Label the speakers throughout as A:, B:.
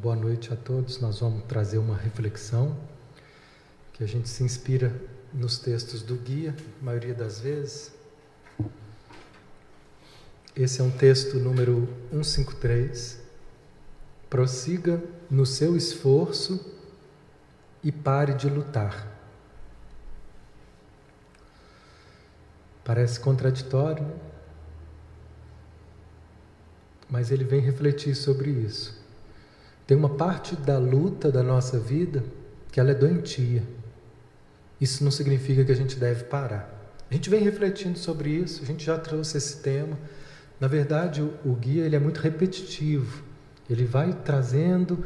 A: boa noite a todos. Nós vamos trazer uma reflexão que a gente se inspira nos textos do guia, a maioria das vezes. Esse é um texto número 153. Prossiga no seu esforço e pare de lutar. Parece contraditório, né? mas ele vem refletir sobre isso. Tem uma parte da luta da nossa vida que ela é doentia. Isso não significa que a gente deve parar. A gente vem refletindo sobre isso, a gente já trouxe esse tema. Na verdade, o, o guia ele é muito repetitivo. Ele vai trazendo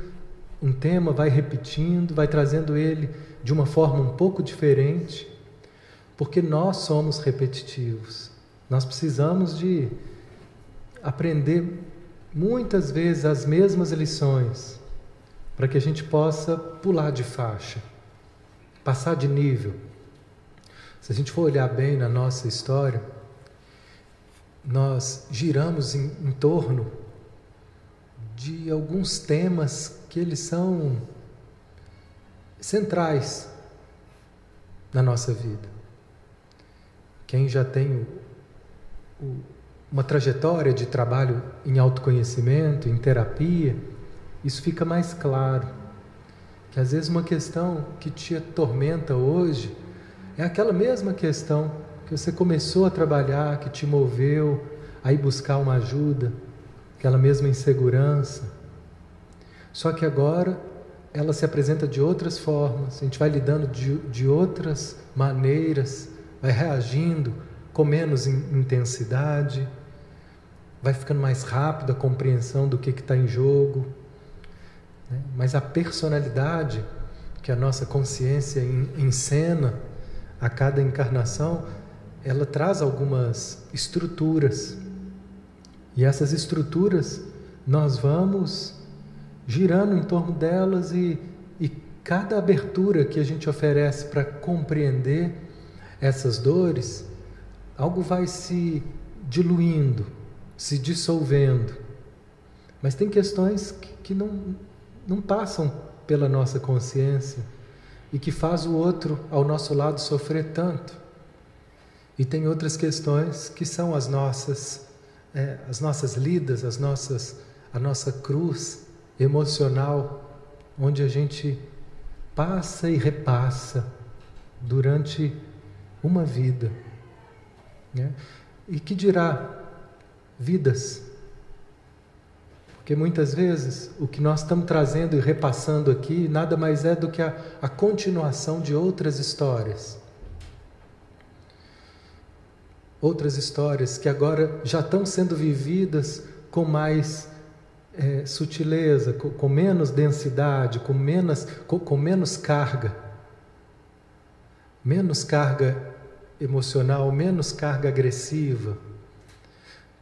A: um tema, vai repetindo, vai trazendo ele de uma forma um pouco diferente, porque nós somos repetitivos. Nós precisamos de aprender muitas vezes as mesmas lições, para que a gente possa pular de faixa, passar de nível. Se a gente for olhar bem na nossa história, nós giramos em, em torno de alguns temas que eles são centrais na nossa vida. Quem já tem o, o uma trajetória de trabalho em autoconhecimento, em terapia, isso fica mais claro. Que às vezes uma questão que te atormenta hoje é aquela mesma questão que você começou a trabalhar, que te moveu a ir buscar uma ajuda, aquela mesma insegurança. Só que agora ela se apresenta de outras formas, a gente vai lidando de, de outras maneiras, vai reagindo com menos intensidade vai ficando mais rápido a compreensão do que está em jogo. Né? Mas a personalidade que a nossa consciência encena a cada encarnação, ela traz algumas estruturas. E essas estruturas nós vamos girando em torno delas e, e cada abertura que a gente oferece para compreender essas dores, algo vai se diluindo, se dissolvendo. Mas tem questões que, que não, não passam pela nossa consciência e que faz o outro ao nosso lado sofrer tanto. E tem outras questões que são as nossas, é, as nossas lidas, as nossas, a nossa cruz emocional, onde a gente passa e repassa durante uma vida. Né? E que dirá vidas. Porque muitas vezes o que nós estamos trazendo e repassando aqui nada mais é do que a, a continuação de outras histórias. Outras histórias que agora já estão sendo vividas com mais é, sutileza, com, com, menos densidade, com menos, com, com menos carga. Menos carga emocional, menos carga agressiva.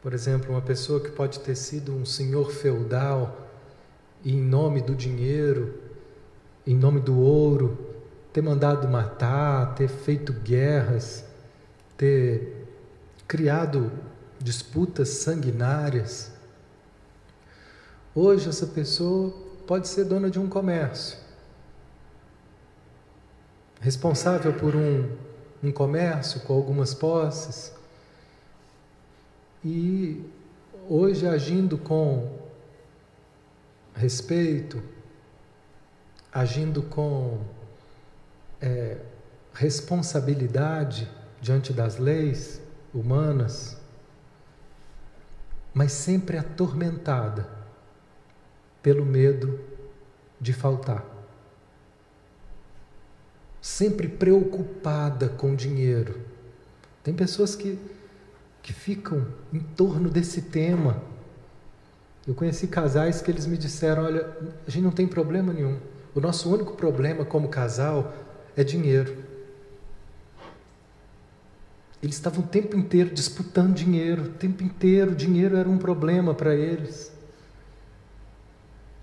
A: Por exemplo, uma pessoa que pode ter sido um senhor feudal e, em nome do dinheiro, em nome do ouro, ter mandado matar, ter feito guerras, ter criado disputas sanguinárias. Hoje, essa pessoa pode ser dona de um comércio, responsável por um, um comércio com algumas posses e hoje agindo com respeito, agindo com é, responsabilidade diante das leis humanas, mas sempre atormentada pelo medo de faltar. Sempre preocupada com dinheiro. Tem pessoas que que ficam em torno desse tema. Eu conheci casais que eles me disseram: olha, a gente não tem problema nenhum. O nosso único problema como casal é dinheiro. Eles estavam o tempo inteiro disputando dinheiro, o tempo inteiro, dinheiro era um problema para eles.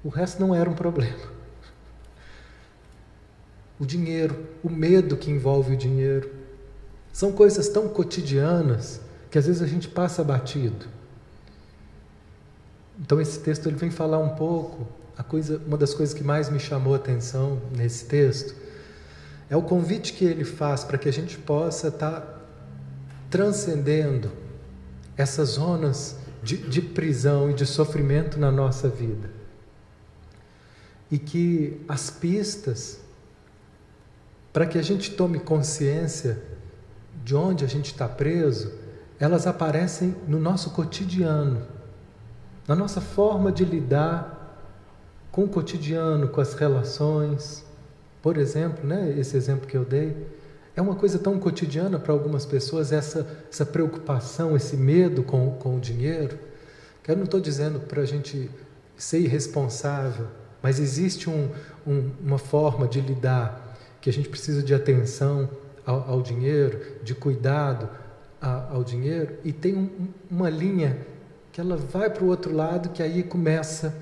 A: O resto não era um problema. O dinheiro, o medo que envolve o dinheiro, são coisas tão cotidianas que às vezes a gente passa batido. Então esse texto ele vem falar um pouco a coisa, uma das coisas que mais me chamou a atenção nesse texto é o convite que ele faz para que a gente possa estar tá transcendendo essas zonas de, de prisão e de sofrimento na nossa vida. E que as pistas para que a gente tome consciência de onde a gente está preso, elas aparecem no nosso cotidiano, na nossa forma de lidar com o cotidiano, com as relações. Por exemplo, né, esse exemplo que eu dei, é uma coisa tão cotidiana para algumas pessoas essa, essa preocupação, esse medo com, com o dinheiro. Que eu não estou dizendo para a gente ser irresponsável, mas existe um, um, uma forma de lidar que a gente precisa de atenção ao, ao dinheiro, de cuidado a, ao dinheiro, e tem um, uma linha que ela vai para o outro lado, que aí começa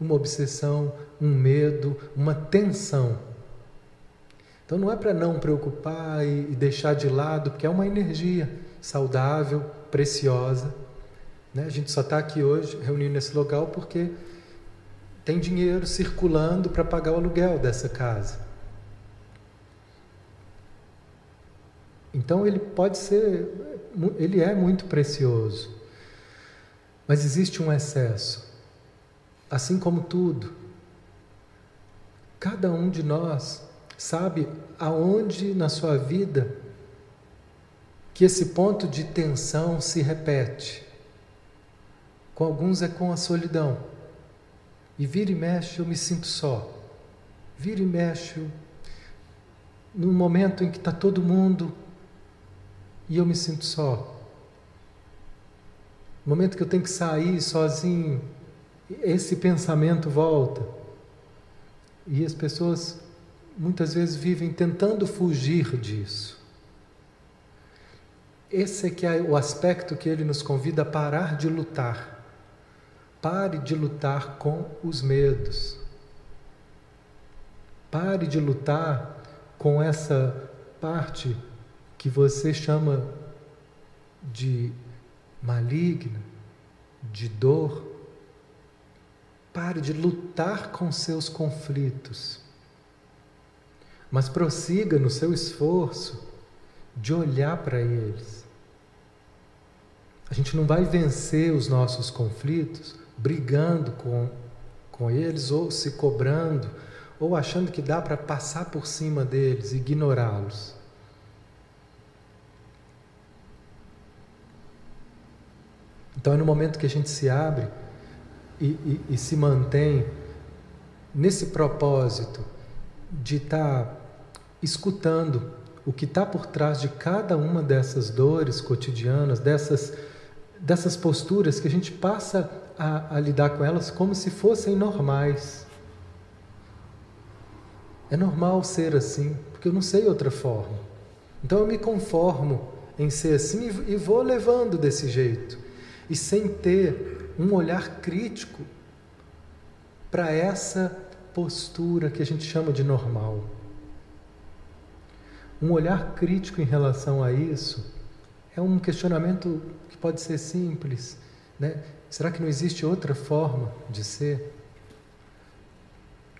A: uma obsessão, um medo, uma tensão. Então não é para não preocupar e, e deixar de lado, porque é uma energia saudável, preciosa. Né? A gente só está aqui hoje reunido nesse local porque tem dinheiro circulando para pagar o aluguel dessa casa. Então ele pode ser, ele é muito precioso, mas existe um excesso, assim como tudo. Cada um de nós sabe aonde na sua vida que esse ponto de tensão se repete. Com alguns é com a solidão. E vira e mexe eu me sinto só. Vira e mexe no momento em que está todo mundo e eu me sinto só. No momento que eu tenho que sair sozinho, esse pensamento volta. E as pessoas muitas vezes vivem tentando fugir disso. Esse é que é o aspecto que ele nos convida a parar de lutar. Pare de lutar com os medos. Pare de lutar com essa parte que você chama de maligna, de dor, pare de lutar com seus conflitos, mas prossiga no seu esforço de olhar para eles. A gente não vai vencer os nossos conflitos brigando com, com eles ou se cobrando ou achando que dá para passar por cima deles, ignorá-los. Então é no momento que a gente se abre e, e, e se mantém nesse propósito de estar tá escutando o que está por trás de cada uma dessas dores cotidianas, dessas, dessas posturas que a gente passa a, a lidar com elas como se fossem normais. É normal ser assim, porque eu não sei outra forma. Então eu me conformo em ser assim e, vou levando desse jeito e sem ter um olhar crítico para essa postura que a gente chama de normal. Um olhar crítico em relação a isso é um questionamento que pode ser simples, né? Será que não existe outra forma de ser?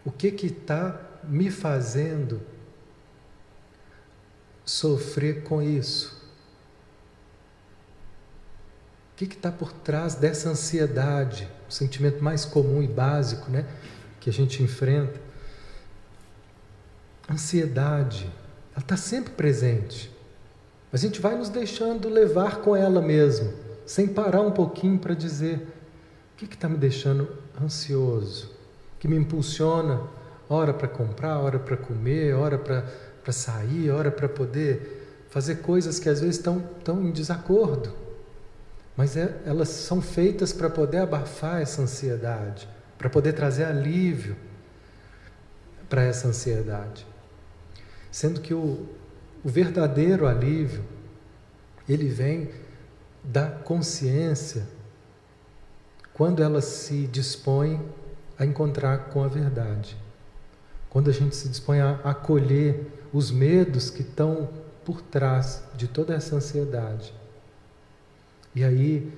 A: O que que está me fazendo sofrer com isso? O que está por trás dessa ansiedade, o sentimento mais comum e básico né, que a gente enfrenta? Ansiedade, ela está sempre presente. A gente vai nos deixando levar com ela mesmo, sem parar um pouquinho para dizer: o que está me deixando ansioso? Que me impulsiona, hora para comprar, hora para comer, hora para sair, hora para poder fazer coisas que às vezes estão, estão em desacordo mas é, elas são feitas para poder abafar essa ansiedade, para poder trazer alívio para essa ansiedade. Sendo que o, o verdadeiro alívio, ele vem da consciência quando ela se dispõe a encontrar com a verdade. Quando a gente se dispõe a acolher os medos que estão por trás de toda essa ansiedade e aí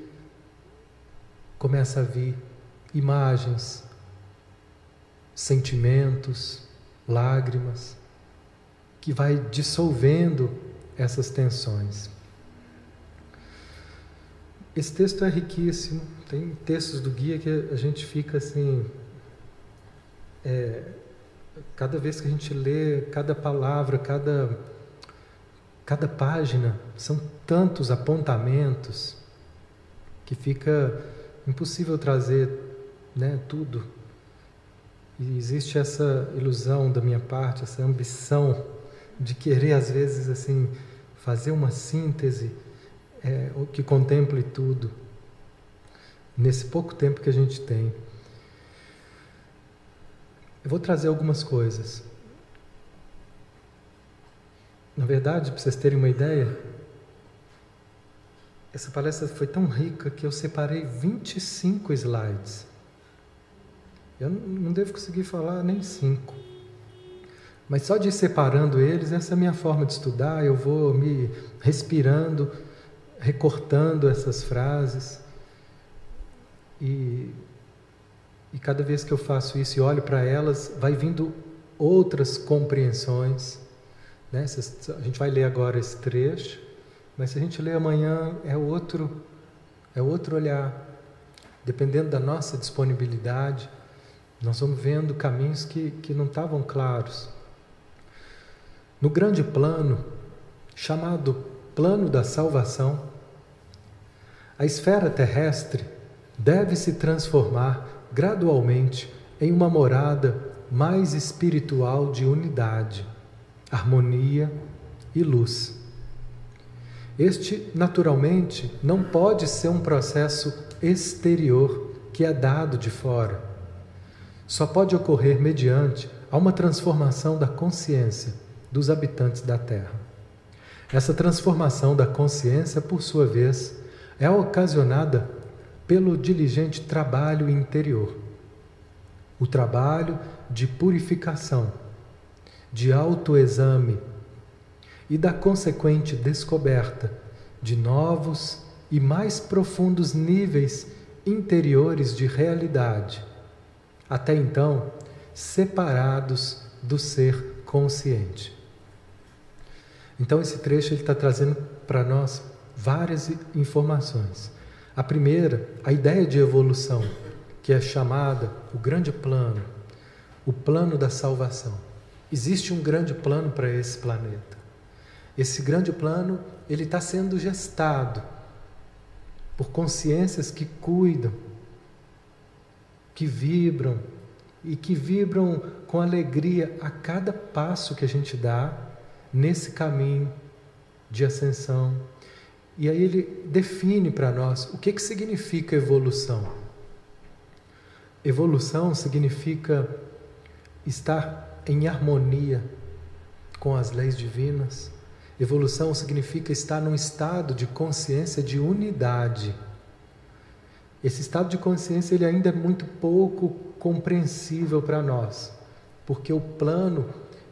A: começa a vir imagens sentimentos, lágrimas, que vai dissolvendo essas tensões. Esse texto é riquíssimo, tem textos do guia que a gente fica assim. É, cada vez que a gente lê, cada palavra, cada, cada página, são tantos apontamentos que fica impossível trazer né, tudo. E existe essa ilusão da minha parte, essa ambição de querer, às vezes, assim, fazer uma síntese é, que contemple tudo, nesse pouco tempo que a gente tem. Eu vou trazer algumas coisas. Na verdade, para vocês terem uma ideia, essa palestra foi tão rica que eu separei 25 slides. Eu não devo conseguir falar nem cinco. Mas só de ir separando eles, essa é a minha forma de estudar. Eu vou me respirando, recortando essas frases. E, e cada vez que eu faço isso e olho para elas, vai vindo outras compreensões. Né? A gente vai ler agora esse trecho, mas se a gente ler amanhã é outro, é outro olhar. Dependendo da nossa disponibilidade, nós vamos vendo caminhos que, que não estavam claros. No grande plano, chamado plano da salvação, a esfera terrestre deve se transformar gradualmente em uma morada mais espiritual de unidade, harmonia e luz. Este, naturalmente, não pode ser um processo exterior que é dado de fora. Só pode ocorrer mediante a uma transformação da consciência dos habitantes da Terra. Essa transformação da consciência, por sua vez, é ocasionada pelo diligente trabalho interior, o trabalho de purificação, de autoexame e da consequente descoberta de novos e mais profundos níveis interiores de realidade, até então separados do ser consciente. Então, esse trecho está trazendo para nós várias informações. A primeira, a ideia de evolução, que é chamada o grande plano, o plano da salvação. Existe um grande plano para esse planeta. Esse grande plano ele está sendo gestado por consciências que cuidam, que vibram e que vibram com alegria a cada passo que a gente dá nesse caminho de ascensão, e aí ele define para nós o que, que significa evolução. Evolução significa estar em harmonia com as leis divinas. Evolução significa estar num estado de consciência de unidade. Esse estado de consciência ele ainda é muito pouco compreensível para nós, porque o plano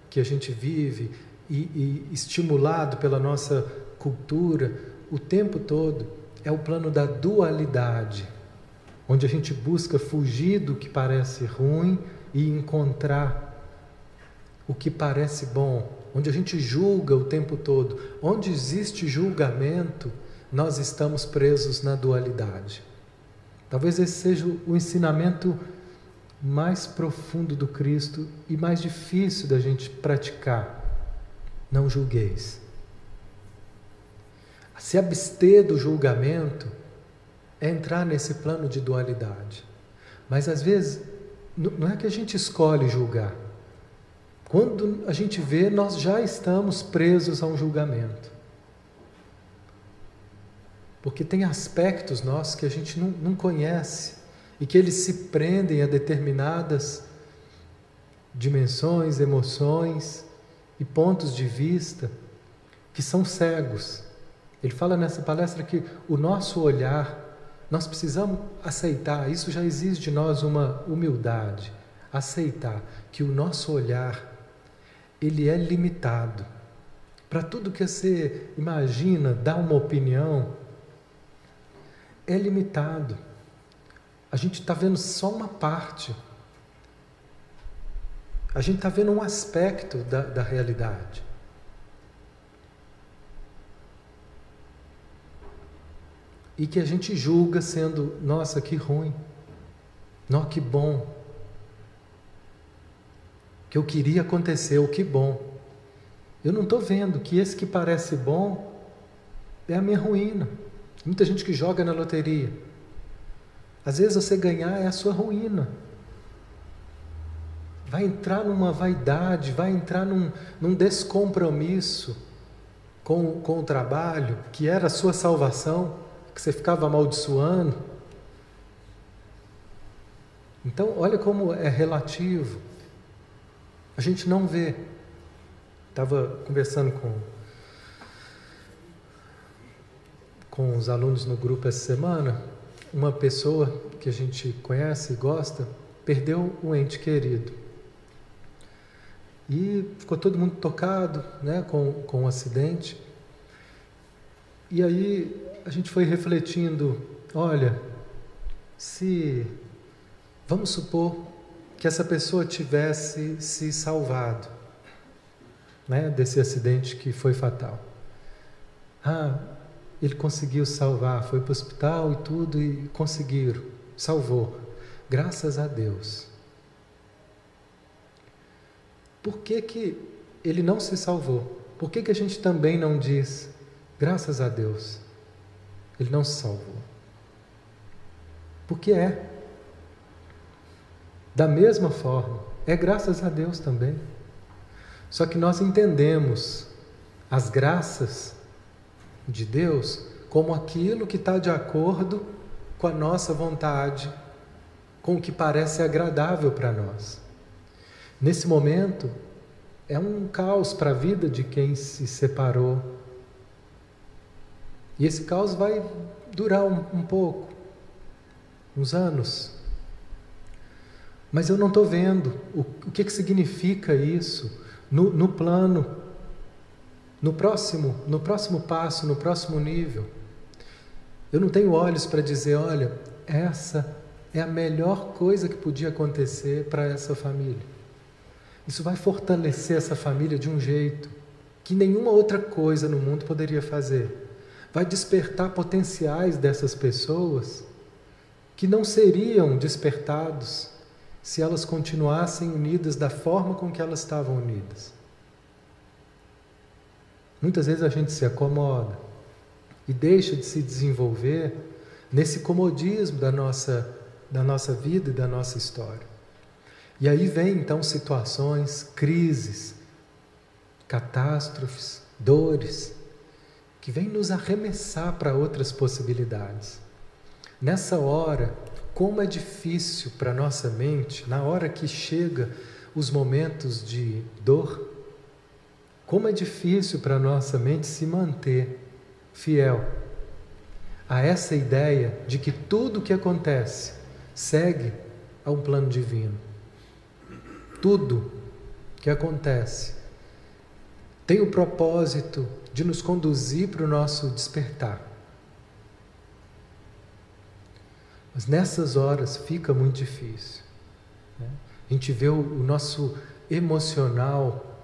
A: que a gente vive e, e estimulado pela nossa cultura o tempo todo é o plano da dualidade, onde a gente busca fugir do que parece ruim e encontrar o que parece bom, onde a gente julga o tempo todo. Onde existe julgamento, nós estamos presos na dualidade. Talvez esse seja o ensinamento mais profundo do Cristo e mais difícil da gente praticar. Não julgueis se abster do julgamento é entrar nesse plano de dualidade. Mas às vezes não é que a gente escolhe julgar. Quando a gente vê, nós já estamos presos a um julgamento. Porque tem aspectos nossos que a gente não, não conhece e que eles se prendem a determinadas dimensões, emoções e pontos de vista que são cegos. Ele fala nessa palestra que o nosso olhar, nós precisamos aceitar, isso já exige de nós uma humildade, aceitar que o nosso olhar ele é limitado. Para tudo que você imagina, dar uma opinião, é limitado. A gente está vendo só uma parte. A gente está vendo um aspecto da, da realidade. E que a gente julga sendo, nossa, que ruim. Nossa, que bom. Que eu queria acontecer, o que bom. Eu não estou vendo que esse que parece bom é a minha ruína. Muita gente que joga na loteria. Às vezes você ganhar é a sua ruína. Vai entrar numa vaidade, vai entrar num, num descompromisso com, com o trabalho, que era a sua salvação, que você ficava amaldiçoando. Então, olha como é relativo. A gente não vê. Estava conversando com, com os alunos no grupo essa semana. Uma pessoa que a gente conhece e gosta perdeu um ente querido. E ficou todo mundo tocado né, com, com o um acidente. E aí a gente foi refletindo: olha, se Vamos supor que essa pessoa tivesse se salvado né, desse acidente que foi fatal. Ah, ele conseguiu salvar, foi para o hospital e tudo e conseguiram, salvou. Graças a Deus. Por que, que ele não se salvou? Por que, que a gente também não diz, graças a Deus, ele não se salvou? Porque é. Da mesma forma, é graças a Deus também. Só que nós entendemos as graças de Deus como aquilo que está de acordo com a nossa vontade, com o que parece agradável para nós. Nesse momento, é um caos para a vida de quem se separou. E esse caos vai durar um, um pouco, uns anos, mas eu não estou vendo o, o que, que significa isso no, no plano, no próximo, no próximo passo, no próximo nível. Eu não tenho olhos para dizer, olha, essa é a melhor coisa que podia acontecer para essa família. Isso vai fortalecer essa família de um jeito que nenhuma outra coisa no mundo poderia fazer. Vai despertar potenciais dessas pessoas que não seriam despertados se elas continuassem unidas da forma com que elas estavam unidas. Muitas vezes a gente se acomoda e deixa de se desenvolver nesse comodismo da nossa, da nossa vida e da nossa história. E aí vem então situações, crises, catástrofes, dores, que vêm nos arremessar para outras possibilidades. Nessa hora, como é difícil para nossa mente, na hora que chega os momentos de dor, como é difícil para nossa mente se manter fiel a essa ideia de que tudo o que acontece segue a um plano divino. Tudo que acontece tem o propósito de nos conduzir para o nosso despertar. Mas nessas horas fica muito difícil. Né? A gente vê o, o nosso emocional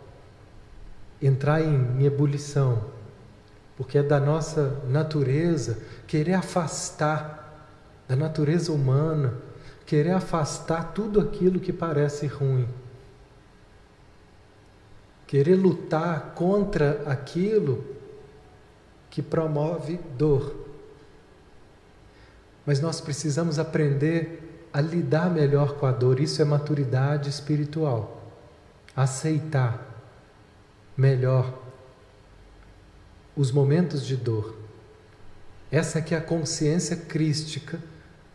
A: entrar em, em ebulição, porque é da nossa natureza querer afastar, da natureza humana, querer afastar tudo aquilo que parece ruim. Querer lutar contra aquilo que promove dor. Mas nós precisamos aprender a lidar melhor com a dor, isso é maturidade espiritual. Aceitar melhor os momentos de dor. Essa que é a consciência crística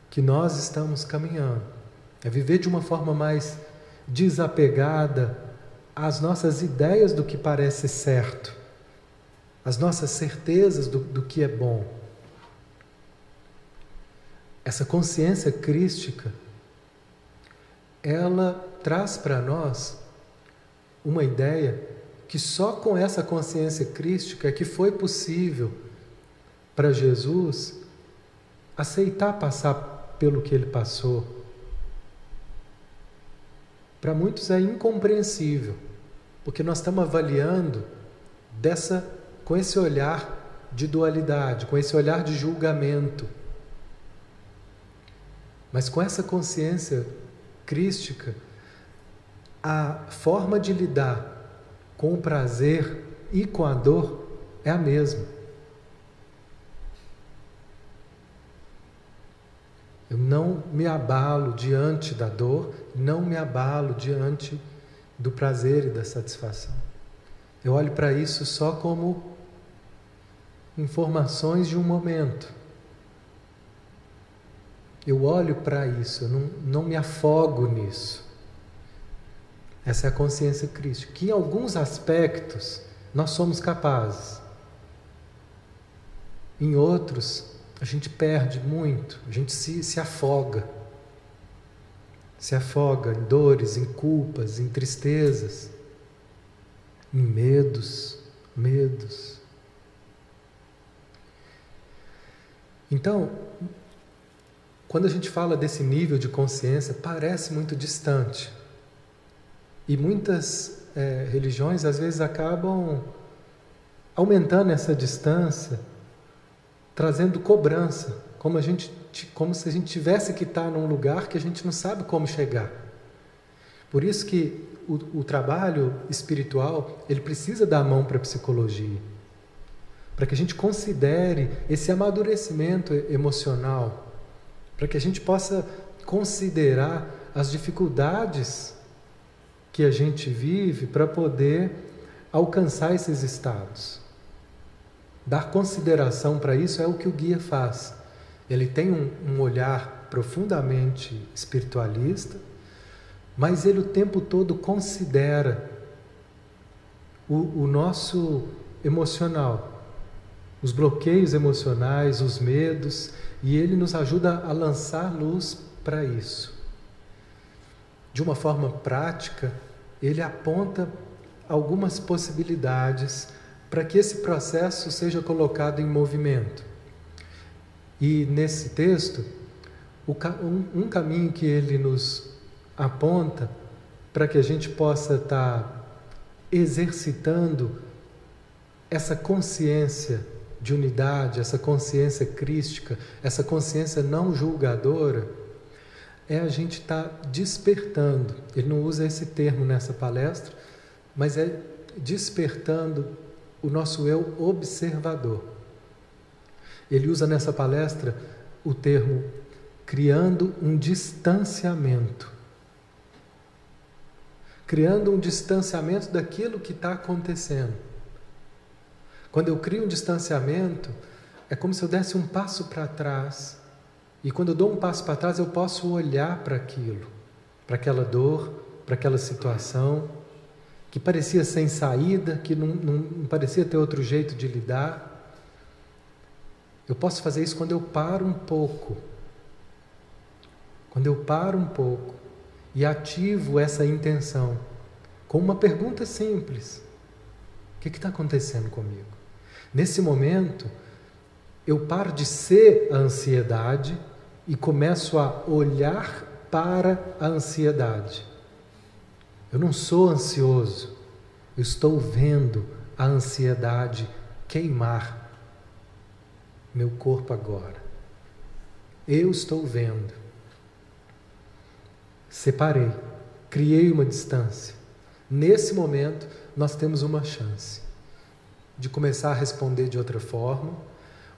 A: que nós estamos caminhando. É viver de uma forma mais desapegada às nossas ideias do que parece certo, às nossas certezas do, do que é bom. Essa consciência crística, ela traz para nós uma ideia que só com essa consciência crística é que foi possível para Jesus aceitar passar pelo que ele passou, para muitos é incompreensível, porque nós estamos avaliando dessa com esse olhar de dualidade, com esse olhar de julgamento. Mas com essa consciência crística, a forma de lidar com o prazer e com a dor é a mesma. Eu não me abalo diante da dor, não me abalo diante do prazer e da satisfação. Eu olho para isso só como informações de um momento. Eu olho para isso, não, não me afogo nisso. Essa é a consciência crítica, que em alguns aspectos nós somos capazes. Em outros, a gente perde muito, a gente se, se afoga. Se afoga em dores, em culpas, em tristezas, em medos, medos. Então, quando a gente fala desse nível de consciência, parece muito distante. E muitas é, religiões às vezes acabam aumentando essa distância, trazendo cobrança, como, a gente, como se a gente tivesse que estar num lugar que a gente não sabe como chegar. Por isso que o, o trabalho espiritual ele precisa dar a mão para a psicologia, para que a gente considere esse amadurecimento emocional, para que a gente possa considerar as dificuldades que a gente vive para poder alcançar esses estados. Dar consideração para isso é o que o guia faz. Ele tem um, um olhar profundamente espiritualista, mas ele o tempo todo considera o, o nosso emocional, os bloqueios emocionais, os medos, e ele nos ajuda a lançar luz para isso. De uma forma prática, ele aponta algumas possibilidades para que esse processo seja colocado em movimento. E nesse texto, um caminho que ele nos aponta para que a gente possa estar exercitando essa consciência de unidade, essa consciência crística, essa consciência não julgadora é a gente estar tá despertando. Ele não usa esse termo nessa palestra, mas é despertando o nosso eu observador. Ele usa nessa palestra o termo criando um distanciamento. Criando um distanciamento daquilo que está acontecendo. Quando eu crio um distanciamento, é como se eu desse um passo para trás e quando eu dou um passo para trás, eu posso olhar para aquilo, para aquela dor, para aquela situação que parecia sem saída, que não, não, parecia ter outro jeito de lidar. Eu posso fazer isso quando eu paro um pouco. Quando eu paro um pouco e ativo essa intenção com uma pergunta simples: O que está acontecendo comigo? Nesse momento, eu paro de ser a ansiedade e começo a olhar para a ansiedade. Eu não sou ansioso, eu estou vendo a ansiedade queimar meu corpo agora. Eu estou vendo. Separei, criei uma distância. Nesse momento, nós temos uma chance de começar a responder de outra forma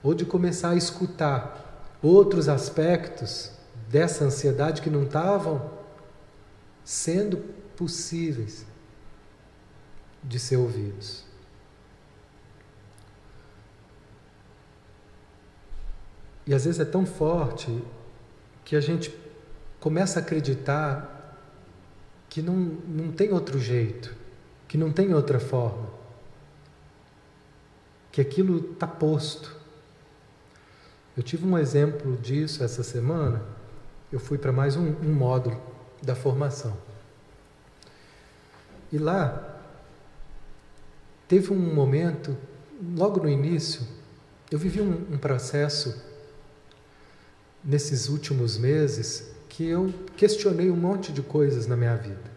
A: ou de começar a escutar outros aspectos dessa ansiedade que não estavam sendo possíveis de ser ouvidos. E às vezes é tão forte que a gente começa a acreditar que não, não tem outro jeito, que não tem outra forma, que aquilo está posto. Eu tive um exemplo disso essa semana. Eu fui para mais um, um módulo da formação. E lá teve um momento, logo no início, eu vivi um, um processo nesses últimos meses que eu questionei um monte de coisas na minha vida.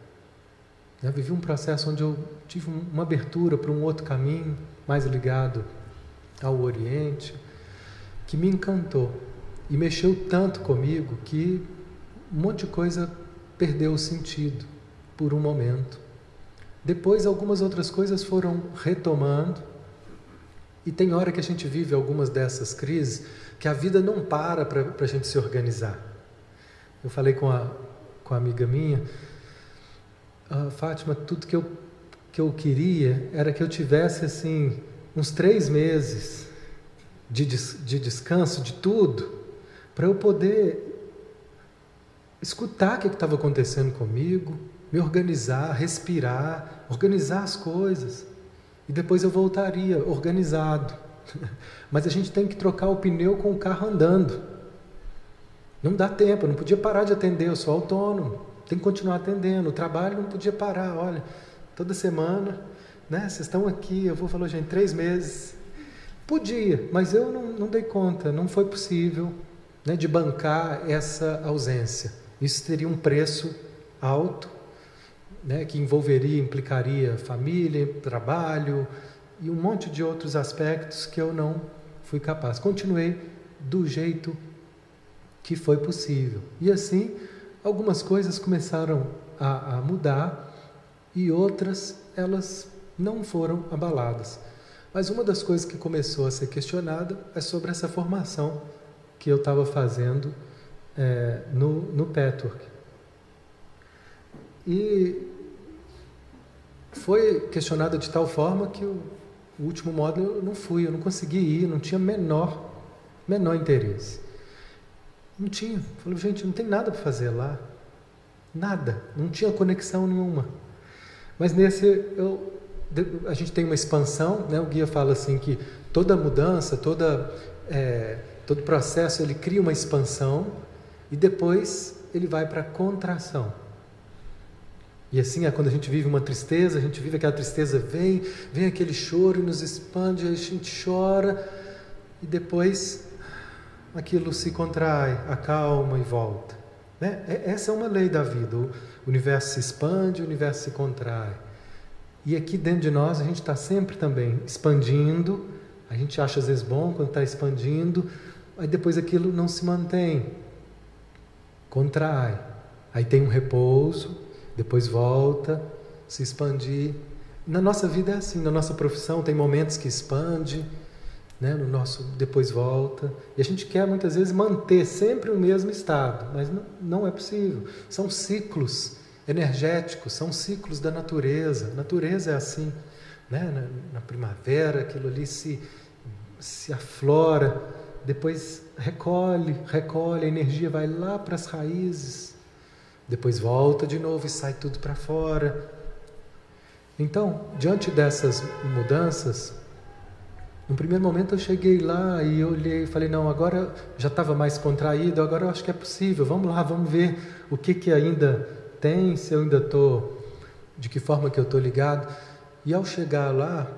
A: Eu vivi um processo onde eu tive uma abertura para um outro caminho, mais ligado ao Oriente, que me encantou e mexeu tanto comigo que um monte de coisa perdeu o sentido por um momento. Depois, algumas outras coisas foram retomando, e tem hora que a gente vive algumas dessas crises que a vida não para para a gente se organizar. Eu falei com a, com a amiga minha ah, Fátima, tudo que eu, que eu queria era que eu tivesse assim uns três meses de, des, de descanso de tudo, para eu poder escutar o que estava acontecendo comigo, me organizar, respirar, organizar as coisas. E depois eu voltaria organizado. Mas a gente tem que trocar o pneu com o carro andando. Não dá tempo, eu não podia parar de atender, eu sou autônomo. Tem que continuar atendendo. O trabalho não podia parar. Olha, toda semana, né? Vocês estão aqui, eu vou falar, gente, três meses. Podia, mas eu não, não dei conta, não foi possível né, de bancar essa ausência. Isso teria um preço alto, né, que envolveria, implicaria família, trabalho e um monte de outros aspectos que eu não fui capaz. Continuei do jeito que foi possível. E assim, algumas coisas começaram a, a mudar e outras elas não foram abaladas. Mas uma das coisas que começou a ser questionada é sobre essa formação que eu estava fazendo é, no, no Petwork. E foi questionada de tal forma que o, o último módulo eu não fui, eu não consegui ir, não tinha menor, menor interesse. Não tinha. Falei, gente, não tem nada para fazer lá. Nada. Não tinha conexão nenhuma. Mas nesse, eu, a gente tem uma expansão, né? o guia fala assim que toda mudança, toda, é, todo processo, ele cria uma expansão e depois ele vai para a contração. E assim é quando a gente vive uma tristeza, a gente vive aquela tristeza, vem, vem aquele choro e nos expande, a gente chora e depois aquilo se contrai, acalma e volta. Né? Essa é uma lei da vida. O universo se expande, o universo se contrai. E aqui dentro de nós a gente está sempre também expandindo. A gente acha às vezes bom quando está expandindo, aí depois aquilo não se mantém, contrai. Aí tem um repouso, depois volta, se expandir. Na nossa vida é assim, na nossa profissão tem momentos que expande, né, no nosso depois volta. E a gente quer muitas vezes manter sempre o mesmo estado, mas não, não é possível. São ciclos energéticos, são ciclos da natureza. A natureza é assim. Né? Na, na primavera, aquilo ali se, se aflora, depois recolhe, recolhe, a energia vai lá para as raízes, depois volta de novo e sai tudo para fora. Então, diante dessas mudanças, no primeiro momento eu cheguei lá e olhei e falei, não, agora já estava mais contraído, agora eu acho que é possível, vamos lá, vamos ver o que, que ainda tem, se eu ainda estou, de que forma que eu estou ligado. E ao chegar lá,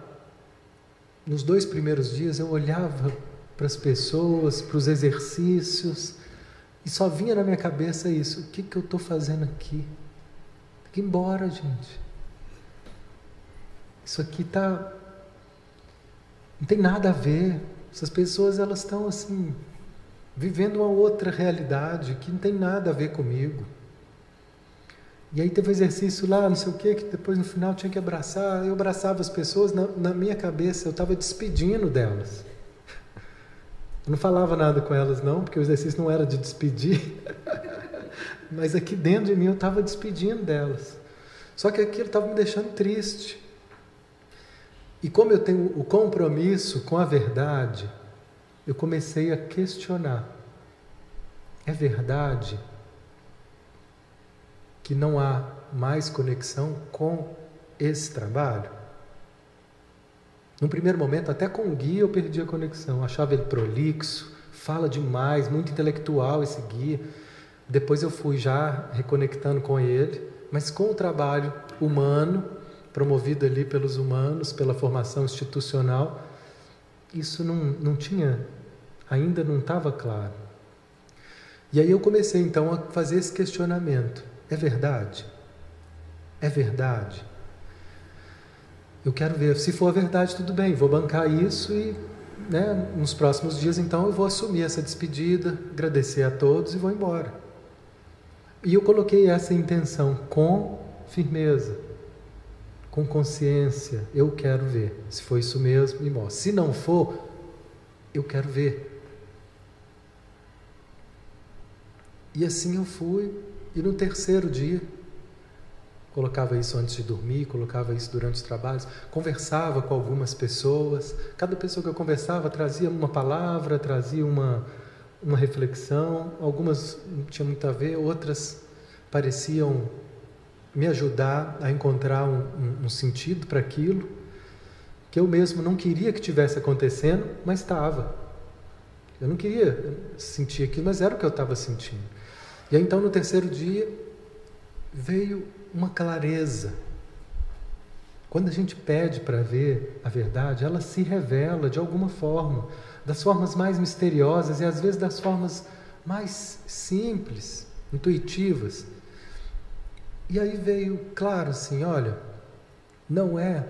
A: nos dois primeiros dias eu olhava para as pessoas, para os exercícios, e só vinha na minha cabeça isso: o que, que eu estou fazendo aqui? Tem que ir embora, gente. Isso aqui está não tem nada a ver. Essas pessoas elas estão assim vivendo uma outra realidade que não tem nada a ver comigo. E aí teve um exercício lá, não sei o que, que depois no final tinha que abraçar. Eu abraçava as pessoas, na, na minha cabeça eu estava despedindo delas. Eu não falava nada com elas não, porque o exercício não era de despedir. Mas aqui dentro de mim eu estava despedindo delas. Só que aquilo estava me deixando triste. E como eu tenho o compromisso com a verdade, eu comecei a questionar: é verdade que não há mais conexão com esse trabalho? No primeiro momento, até com o guia eu perdi a conexão, achava ele prolixo, fala demais, muito intelectual esse guia. Depois eu fui já reconectando com ele, mas com o trabalho humano promovido ali pelos humanos, pela formação institucional, isso não, não tinha, ainda não estava claro. E aí eu comecei então a fazer esse questionamento: é verdade? É verdade? Eu quero ver. Se for verdade, tudo bem, vou bancar isso e né, nos próximos dias, então, eu vou assumir essa despedida, agradecer a todos e vou embora. E eu coloquei essa intenção com firmeza, com consciência. Eu quero ver. Se for isso mesmo, me mostre. Se não for, eu quero ver. E assim eu fui. E no terceiro dia, colocava isso antes de dormir, colocava isso durante os trabalhos, conversava com algumas pessoas. Cada pessoa que eu conversava trazia uma palavra, trazia uma, uma reflexão. Algumas não tinham muito a ver, outras pareciam me ajudar a encontrar um, um, um sentido para aquilo que eu mesmo não queria que tivesse acontecendo, mas estava. Eu não queria sentir aquilo, mas era o que eu estava sentindo. E aí, então, no terceiro dia, veio uma clareza. Quando a gente pede para ver a verdade, ela se revela de alguma forma, das formas mais misteriosas e às vezes das formas mais simples, intuitivas. E aí veio claro assim: olha, não é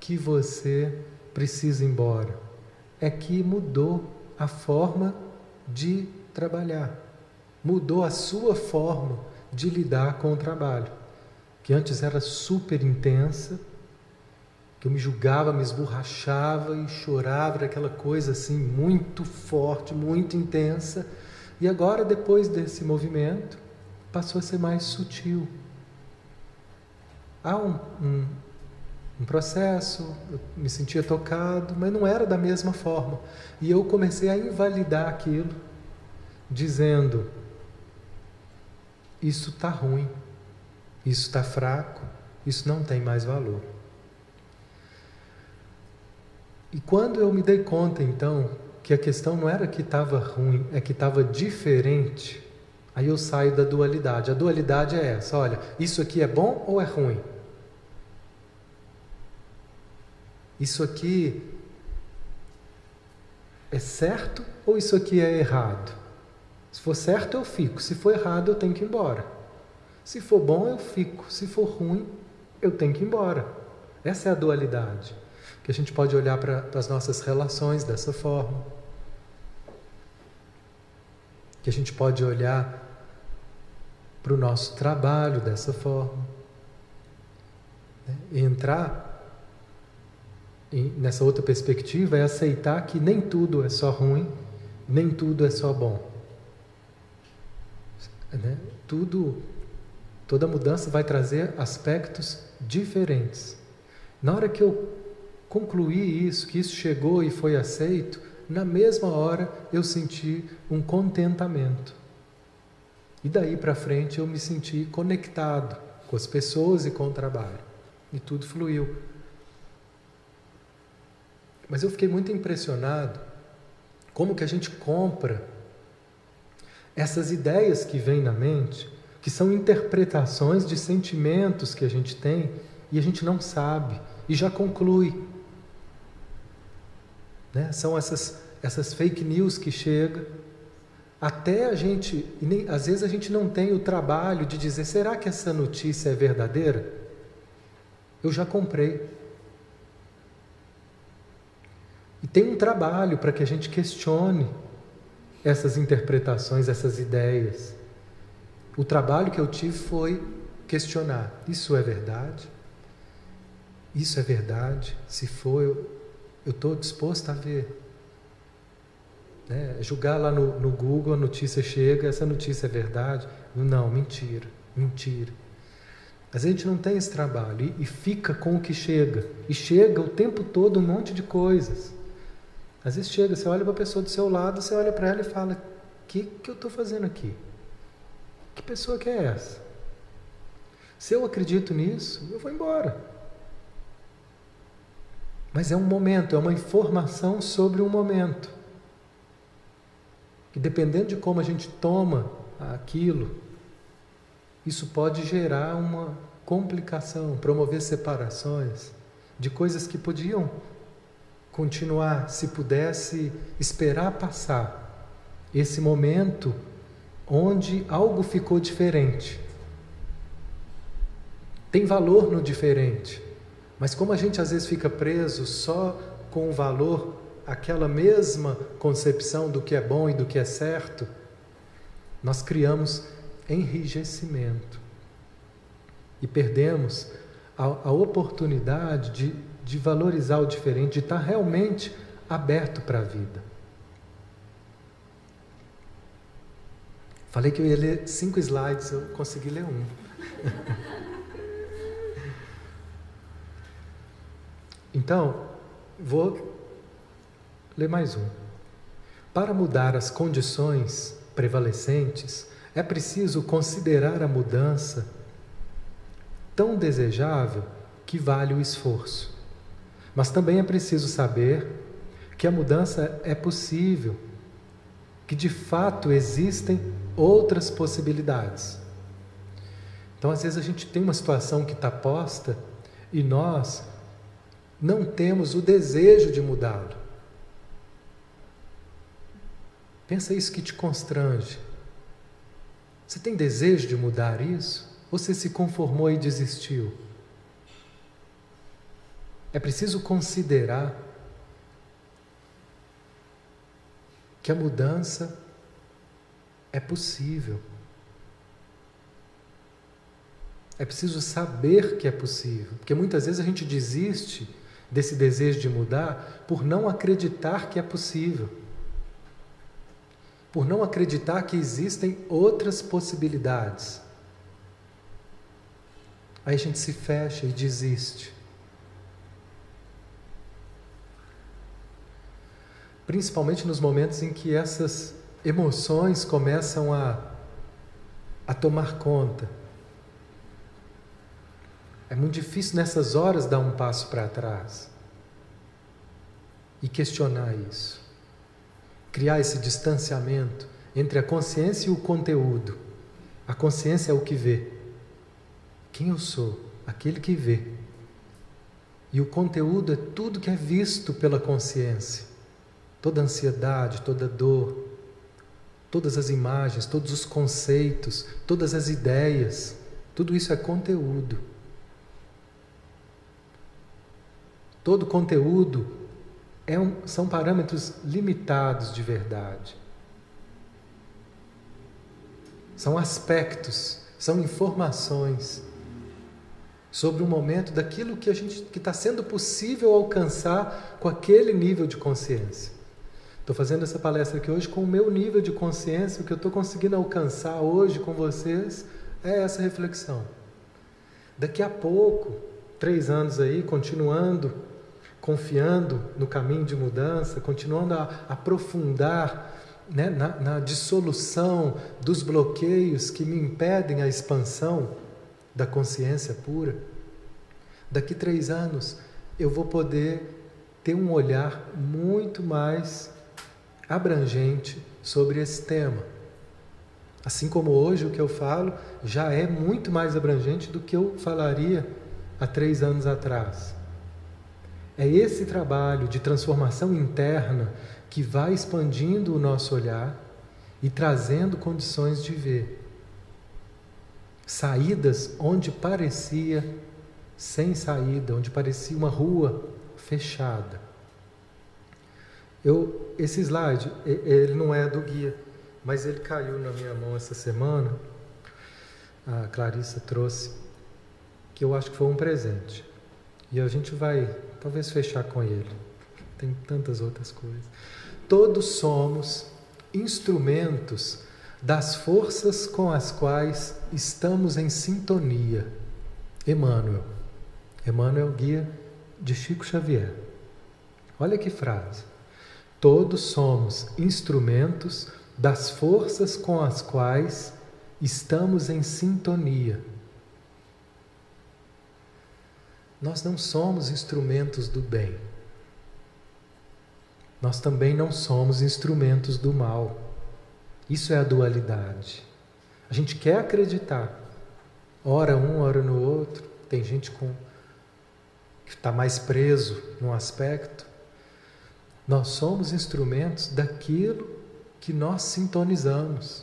A: que você precisa ir embora, é que mudou a forma de trabalhar, mudou a sua forma de lidar com o trabalho, que antes era super intensa, que eu me julgava, me esborrachava e chorava, aquela coisa assim muito forte, muito intensa, e agora, depois desse movimento, passou a ser mais sutil há um, um, um processo, eu me sentia tocado, mas não era da mesma forma. E eu comecei a invalidar aquilo, dizendo: isso está ruim, isso está fraco, isso não tem mais valor. E quando eu me dei conta, então, que a questão não era que estava ruim, é que estava diferente, aí eu saio da dualidade. A dualidade é essa: olha, isso aqui é bom ou é ruim? Isso aqui é certo ou isso aqui é errado? Se for certo, eu fico. Se for errado, eu tenho que ir embora. Se for bom, eu fico. Se for ruim, eu tenho que ir embora. Essa é a dualidade. Que a gente pode olhar para as nossas relações dessa forma. Que a gente pode olhar para o nosso trabalho dessa forma. Né? Entrar nessa outra perspectiva, é aceitar que nem tudo é só ruim, nem tudo é só bom. Né? Tudo, toda mudança vai trazer aspectos diferentes. Na hora que eu concluí isso, que isso chegou e foi aceito, na mesma hora eu senti um contentamento. E daí para frente eu me senti conectado com as pessoas e com o trabalho. E tudo fluiu. Mas eu fiquei muito impressionado como que a gente compra essas ideias que vêm na mente, que são interpretações de sentimentos que a gente tem e a gente não sabe e já conclui. Né? São essas, essas fake news que chegam. Até a gente, nem, às vezes a gente não tem o trabalho de dizer: será que essa notícia é verdadeira? Eu já comprei. E tem um trabalho para que a gente questione essas interpretações, essas ideias. O trabalho que eu tive foi questionar: isso é verdade? Isso é verdade? Se for, eu estou disposto a ver. Né? Julgar lá no, no Google, a notícia chega, essa notícia é verdade? Não, mentira, mentira. Mas a gente não tem esse trabalho e, e fica com o que chega. E chega o tempo todo um monte de coisas. Às vezes chega, você olha para a pessoa do seu lado, você olha para ela e fala: O que, que eu estou fazendo aqui? Que pessoa que é essa? Se eu acredito nisso, eu vou embora. Mas é um momento, é uma informação sobre um momento. E dependendo de como a gente toma aquilo, isso pode gerar uma complicação, promover separações de coisas que podiam continuar, se pudesse esperar passar esse momento onde algo ficou diferente. Tem valor no diferente. Mas como a gente às vezes fica preso só com o valor, aquela mesma concepção do que é bom e do que é certo, nós criamos enrijecimento e perdemos a, a oportunidade de, de valorizar o diferente, de estar realmente aberto para a vida. Falei que eu ia ler cinco slides, eu consegui ler um. então, vou ler mais um. Para mudar as condições prevalecentes, é preciso considerar a mudança tão desejável que vale o esforço. Mas também é preciso saber que a mudança é possível, que de fato existem outras possibilidades. Então, às vezes, a gente tem uma situação que está posta e nós não temos o desejo de mudá-lo. Pensa isso que te constrange. Você tem desejo de mudar isso? Ou você se conformou e desistiu? É preciso considerar que a mudança é possível. É preciso saber que é possível, porque muitas vezes a gente desiste desse desejo de mudar por não acreditar que é possível. Por não acreditar que existem outras possibilidades. Aí a gente se fecha e desiste. Principalmente nos momentos em que essas emoções começam a, a tomar conta. É muito difícil nessas horas dar um passo para trás e questionar isso. Criar esse distanciamento entre a consciência e o conteúdo. A consciência é o que vê. Quem eu sou? Aquele que vê. E o conteúdo é tudo que é visto pela consciência. Toda ansiedade, toda dor, todas as imagens, todos os conceitos, todas as ideias, tudo isso é conteúdo. Todo conteúdo é um, são parâmetros limitados de verdade. São aspectos, são informações sobre o momento daquilo que a gente que está sendo possível alcançar com aquele nível de consciência. Estou fazendo essa palestra aqui hoje com o meu nível de consciência, o que eu estou conseguindo alcançar hoje com vocês é essa reflexão. Daqui a pouco, três anos aí, continuando, confiando no caminho de mudança, continuando a aprofundar né, na, na dissolução dos bloqueios que me impedem a expansão da consciência pura. Daqui três anos eu vou poder ter um olhar muito mais abrangente sobre esse tema. Assim como hoje o que eu falo já é muito mais abrangente do que eu falaria há três anos atrás. É esse trabalho de transformação interna que vai expandindo o nosso olhar e trazendo condições de ver. Saídas onde parecia sem saída, onde parecia uma rua fechada. Eu, esse slide, ele não é do guia, mas ele caiu na minha mão essa semana. A Clarissa trouxe, que eu acho que foi um presente. E a gente vai talvez fechar com ele. Tem tantas outras coisas. Todos somos instrumentos das forças com as quais estamos em sintonia. Emmanuel. Emmanuel, guia de Chico Xavier. Olha que frase. Todos somos instrumentos das forças com as quais estamos em sintonia. Nós não somos instrumentos do bem. Nós também não somos instrumentos do mal. Isso é a dualidade. A gente quer acreditar. Ora um, ora no outro. Tem gente com que está mais preso num aspecto nós somos instrumentos daquilo que nós sintonizamos.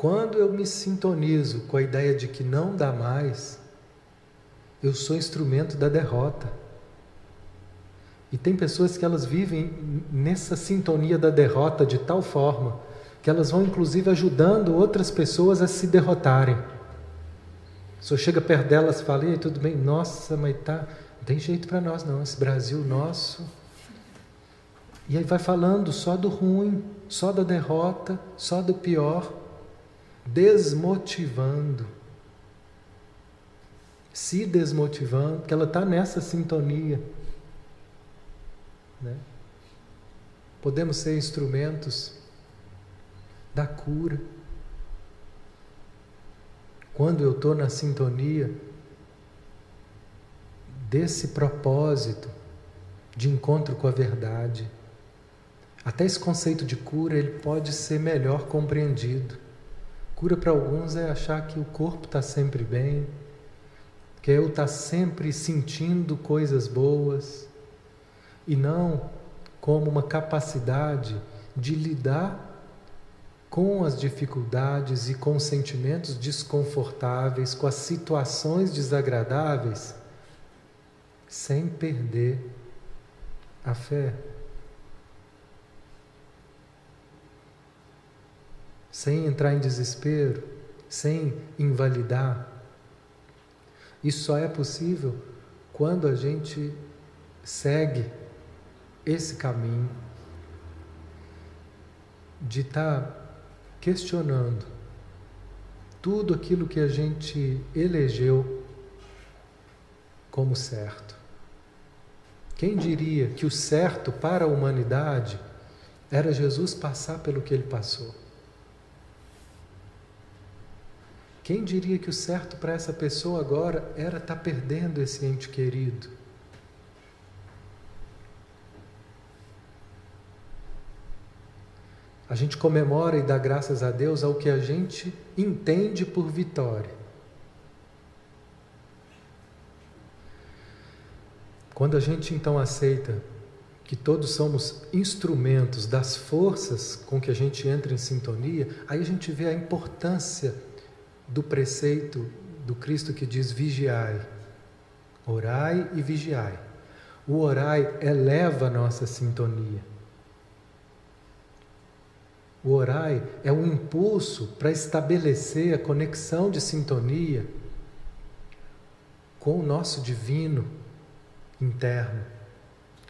A: Quando eu me sintonizo com a ideia de que não dá mais, eu sou instrumento da derrota. E tem pessoas que elas vivem nessa sintonia da derrota de tal forma que elas vão inclusive ajudando outras pessoas a se derrotarem. Senhor chega perto delas e fala, e tudo bem? Nossa, mas tá, não tem jeito para nós não, esse Brasil nosso. E aí vai falando só do ruim, só da derrota, só do pior, desmotivando. Se desmotivando, porque ela está nessa sintonia. Né? Podemos ser instrumentos da cura. Quando eu estou na sintonia desse propósito de encontro com a verdade, até esse conceito de cura ele pode ser melhor compreendido. Cura para alguns é achar que o corpo está sempre bem, que eu estar tá sempre sentindo coisas boas, e não como uma capacidade de lidar com as dificuldades e com os sentimentos desconfortáveis, com as situações desagradáveis, sem perder a fé. Sem entrar em desespero, sem invalidar. Isso só é possível quando a gente segue esse caminho de estar tá questionando tudo aquilo que a gente elegeu como certo. Quem diria que o certo para a humanidade era Jesus passar pelo que ele passou? Quem diria que o certo para essa pessoa agora era estar tá perdendo esse ente querido? A gente comemora e dá graças a Deus ao que a gente entende por vitória. Quando a gente então aceita que todos somos instrumentos das forças com que a gente entra em sintonia, aí a gente vê a importância do preceito do Cristo que diz vigiai, orai e vigiai. O orai eleva a nossa sintonia. O orai é um impulso para estabelecer a conexão de sintonia com o nosso divino interno,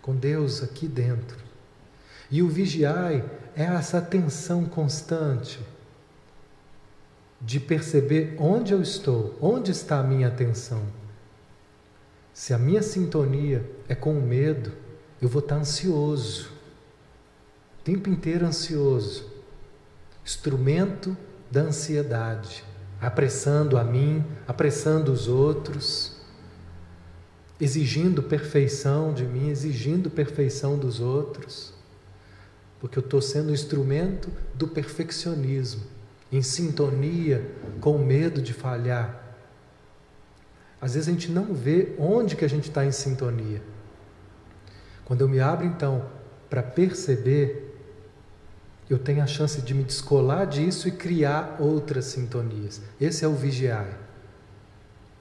A: com Deus aqui dentro. E o vigiai é essa atenção constante de perceber onde eu estou, onde está a minha atenção. Se a minha sintonia é com o medo, eu vou estar ansioso, o tempo inteiro ansioso instrumento da ansiedade, apressando a mim, apressando os outros, exigindo perfeição de mim, exigindo perfeição dos outros, porque eu estou sendo instrumento do perfeccionismo, em sintonia com o medo de falhar. Às vezes a gente não vê onde que a gente está em sintonia. Quando eu me abro então para perceber eu tenho a chance de me descolar disso e criar outras sintonias. Esse é o vigiar.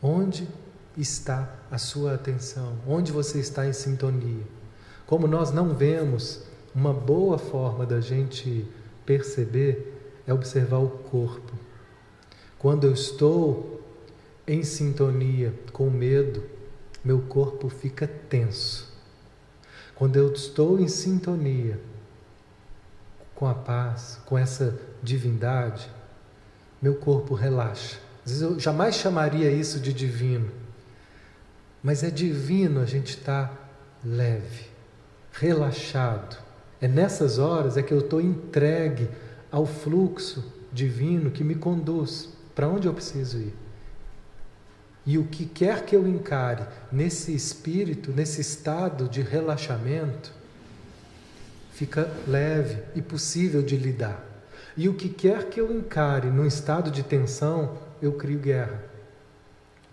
A: Onde está a sua atenção? Onde você está em sintonia? Como nós não vemos, uma boa forma da gente perceber é observar o corpo. Quando eu estou em sintonia com medo, meu corpo fica tenso. Quando eu estou em sintonia com a paz, com essa divindade, meu corpo relaxa. Às vezes eu jamais chamaria isso de divino, mas é divino a gente estar tá leve, relaxado. É nessas horas é que eu estou entregue ao fluxo divino que me conduz para onde eu preciso ir. E o que quer que eu encare nesse espírito, nesse estado de relaxamento, fica leve e possível de lidar. E o que quer que eu encare num estado de tensão, eu crio guerra.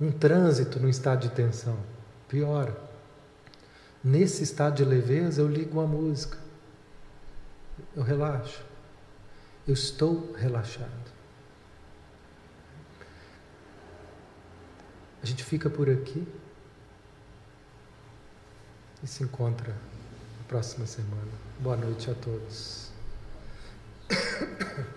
A: Um trânsito num estado de tensão piora. Nesse estado de leveza, eu ligo a música. Eu relaxo. Eu estou relaxado. A gente fica por aqui e se encontra na próxima semana. Boa noite a todos.